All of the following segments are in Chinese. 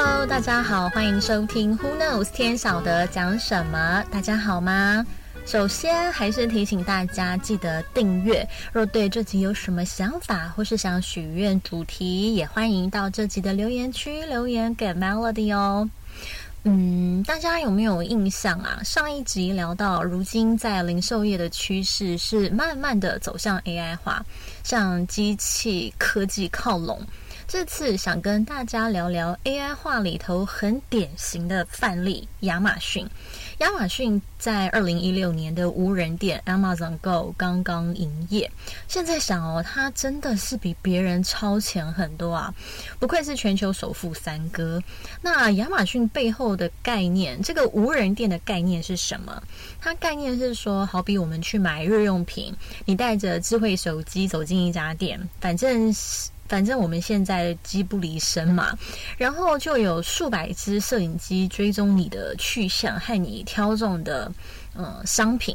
Hello，大家好，欢迎收听 Who Knows 天晓得讲什么？大家好吗？首先还是提醒大家记得订阅。若对这集有什么想法，或是想许愿主题，也欢迎到这集的留言区留言给 Melody 哦。嗯，大家有没有印象啊？上一集聊到，如今在零售业的趋势是慢慢的走向 AI 化，向机器科技靠拢。这次想跟大家聊聊 AI 化里头很典型的范例——亚马逊。亚马逊在二零一六年的无人店 Amazon Go 刚刚营业，现在想哦，它真的是比别人超前很多啊！不愧是全球首富三哥。那亚马逊背后的概念，这个无人店的概念是什么？它概念是说，好比我们去买日用品，你带着智慧手机走进一家店，反正。反正我们现在机不离身嘛，然后就有数百只摄影机追踪你的去向和你挑中的呃商品。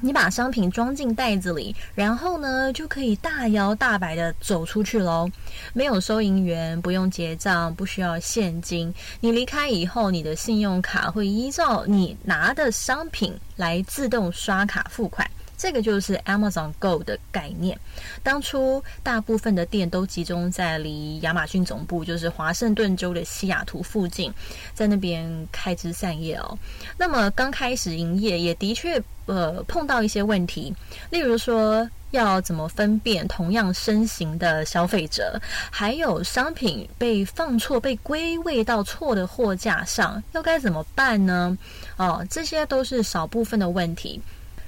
你把商品装进袋子里，然后呢就可以大摇大摆的走出去喽。没有收银员，不用结账，不需要现金。你离开以后，你的信用卡会依照你拿的商品来自动刷卡付款。这个就是 Amazon Go 的概念。当初大部分的店都集中在离亚马逊总部就是华盛顿州的西雅图附近，在那边开枝散叶哦。那么刚开始营业也的确呃碰到一些问题，例如说要怎么分辨同样身形的消费者，还有商品被放错、被归位到错的货架上，又该怎么办呢？哦，这些都是少部分的问题。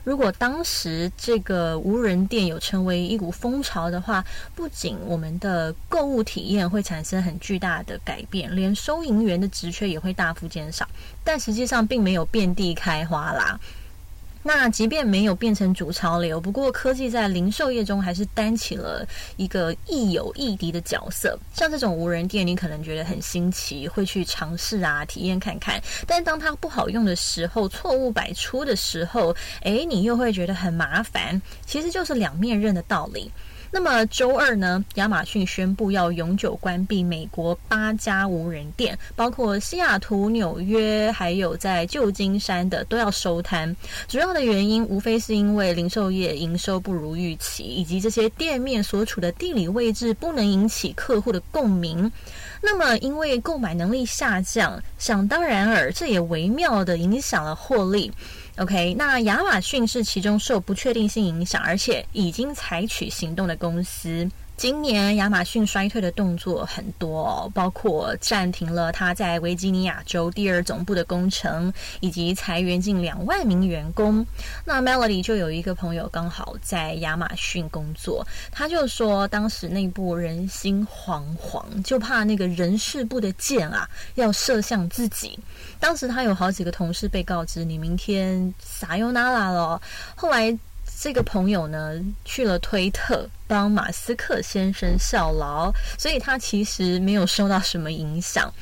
如果当时这个无人店有成为一股风潮的话，不仅我们的购物体验会产生很巨大的改变，连收银员的职缺也会大幅减少。但实际上并没有遍地开花啦。那即便没有变成主潮流，不过科技在零售业中还是担起了一个亦友亦敌的角色。像这种无人店，你可能觉得很新奇，会去尝试啊，体验看看。但当它不好用的时候，错误百出的时候，诶，你又会觉得很麻烦。其实就是两面刃的道理。那么周二呢，亚马逊宣布要永久关闭美国八家无人店，包括西雅图、纽约，还有在旧金山的都要收摊。主要的原因无非是因为零售业营收不如预期，以及这些店面所处的地理位置不能引起客户的共鸣。那么因为购买能力下降，想当然尔，这也微妙的影响了获利。OK，那亚马逊是其中受不确定性影响，而且已经采取行动的公司。今年亚马逊衰退的动作很多，包括暂停了他在维吉尼亚州第二总部的工程，以及裁员近两万名员工。那 Melody 就有一个朋友刚好在亚马逊工作，他就说当时内部人心惶惶，就怕那个人事部的箭啊要射向自己。当时他有好几个同事被告知你明天撒尤那拉了，后来。这个朋友呢去了推特帮马斯克先生效劳，所以他其实没有受到什么影响。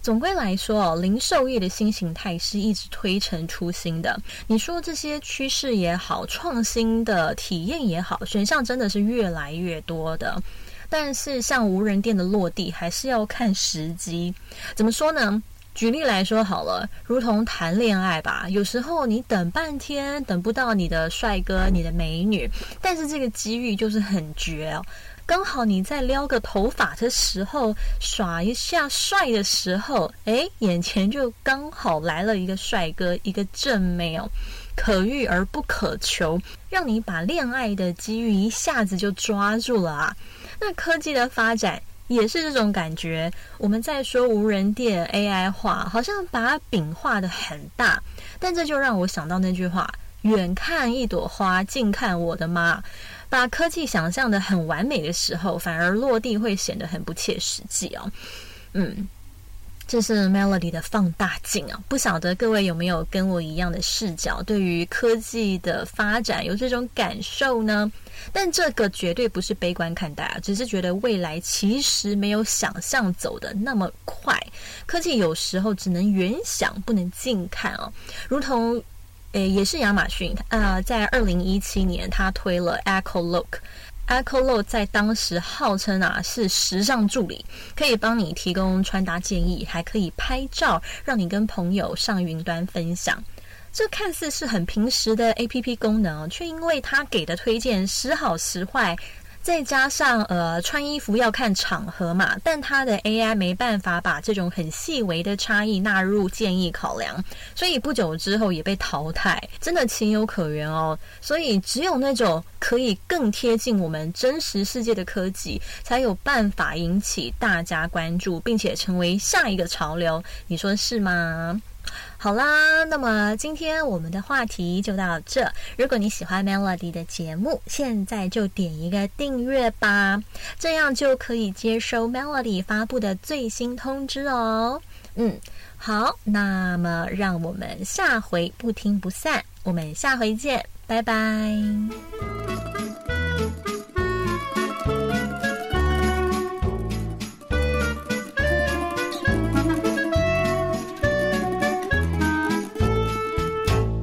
总归来说哦，零售业的新形态是一直推陈出新的。你说这些趋势也好，创新的体验也好，选项真的是越来越多的。但是像无人店的落地，还是要看时机。怎么说呢？举例来说好了，如同谈恋爱吧，有时候你等半天等不到你的帅哥、你的美女，但是这个机遇就是很绝哦。刚好你在撩个头发的时候，耍一下帅的时候，诶，眼前就刚好来了一个帅哥，一个正妹哦，可遇而不可求，让你把恋爱的机遇一下子就抓住了啊。那科技的发展。也是这种感觉。我们在说无人店 AI 化，好像把饼画的很大，但这就让我想到那句话：远看一朵花，近看我的妈。把科技想象的很完美的时候，反而落地会显得很不切实际哦。嗯。这是 Melody 的放大镜啊！不晓得各位有没有跟我一样的视角，对于科技的发展有这种感受呢？但这个绝对不是悲观看待啊，只是觉得未来其实没有想象走的那么快。科技有时候只能远想，不能近看哦。如同，诶，也是亚马逊啊，在二零一七年，他推了 Echo Look。Echo 在当时号称啊是时尚助理，可以帮你提供穿搭建议，还可以拍照，让你跟朋友上云端分享。这看似是很平时的 APP 功能，却因为它给的推荐时好时坏。再加上呃，穿衣服要看场合嘛，但它的 AI 没办法把这种很细微的差异纳入建议考量，所以不久之后也被淘汰，真的情有可原哦。所以只有那种可以更贴近我们真实世界的科技，才有办法引起大家关注，并且成为下一个潮流，你说是吗？好啦，那么今天我们的话题就到这。如果你喜欢 Melody 的节目，现在就点一个订阅吧，这样就可以接收 Melody 发布的最新通知哦。嗯，好，那么让我们下回不听不散，我们下回见，拜拜。